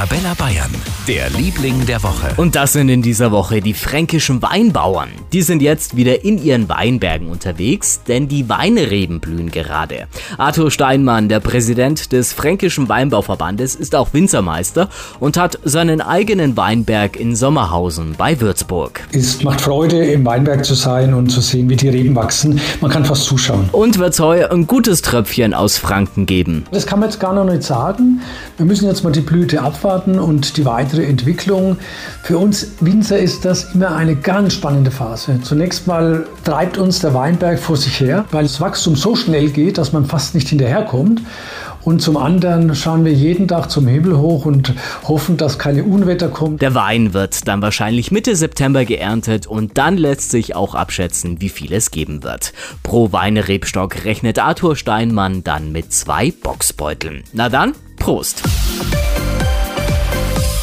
Arabella Bayern, der Liebling der Woche. Und das sind in dieser Woche die fränkischen Weinbauern. Die sind jetzt wieder in ihren Weinbergen unterwegs, denn die Weinreben blühen gerade. Arthur Steinmann, der Präsident des Fränkischen Weinbauverbandes, ist auch Winzermeister und hat seinen eigenen Weinberg in Sommerhausen bei Würzburg. Es macht Freude, im Weinberg zu sein und zu sehen, wie die Reben wachsen. Man kann fast zuschauen. Und wird es heuer ein gutes Tröpfchen aus Franken geben. Das kann man jetzt gar noch nicht sagen. Wir müssen jetzt mal die Blüte abwarten und die weitere Entwicklung. Für uns Winzer ist das immer eine ganz spannende Phase. Zunächst mal treibt uns der Weinberg vor sich her, weil das Wachstum so schnell geht, dass man fast nicht hinterherkommt. Und zum anderen schauen wir jeden Tag zum Himmel hoch und hoffen, dass keine Unwetter kommen. Der Wein wird dann wahrscheinlich Mitte September geerntet und dann lässt sich auch abschätzen, wie viel es geben wird. Pro Weinerebstock rechnet Arthur Steinmann dann mit zwei Boxbeuteln. Na dann, Prost!